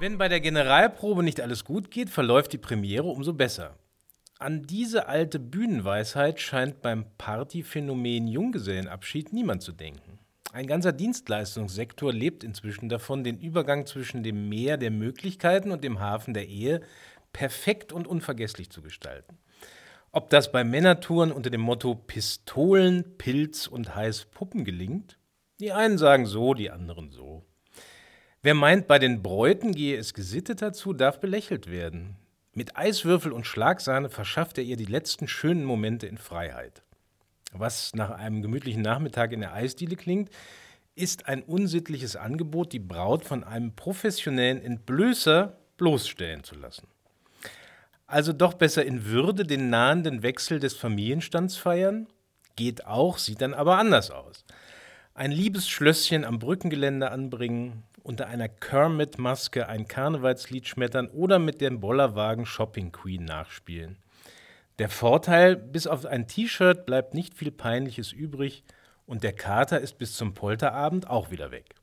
Wenn bei der Generalprobe nicht alles gut geht, verläuft die Premiere umso besser. An diese alte Bühnenweisheit scheint beim Partyphänomen Junggesellenabschied niemand zu denken. Ein ganzer Dienstleistungssektor lebt inzwischen davon, den Übergang zwischen dem Meer der Möglichkeiten und dem Hafen der Ehe perfekt und unvergesslich zu gestalten. Ob das bei Männertouren unter dem Motto Pistolen, Pilz und heiß Puppen gelingt? Die einen sagen so, die anderen so. Wer meint, bei den Bräuten gehe es gesitteter zu, darf belächelt werden. Mit Eiswürfel und Schlagsahne verschafft er ihr die letzten schönen Momente in Freiheit. Was nach einem gemütlichen Nachmittag in der Eisdiele klingt, ist ein unsittliches Angebot, die Braut von einem professionellen Entblößer bloßstellen zu lassen. Also doch besser in Würde den nahenden Wechsel des Familienstands feiern? Geht auch, sieht dann aber anders aus. Ein liebes Schlösschen am Brückengeländer anbringen, unter einer Kermit-Maske ein Karnevalslied schmettern oder mit dem Bollerwagen Shopping Queen nachspielen. Der Vorteil, bis auf ein T-Shirt bleibt nicht viel Peinliches übrig und der Kater ist bis zum Polterabend auch wieder weg.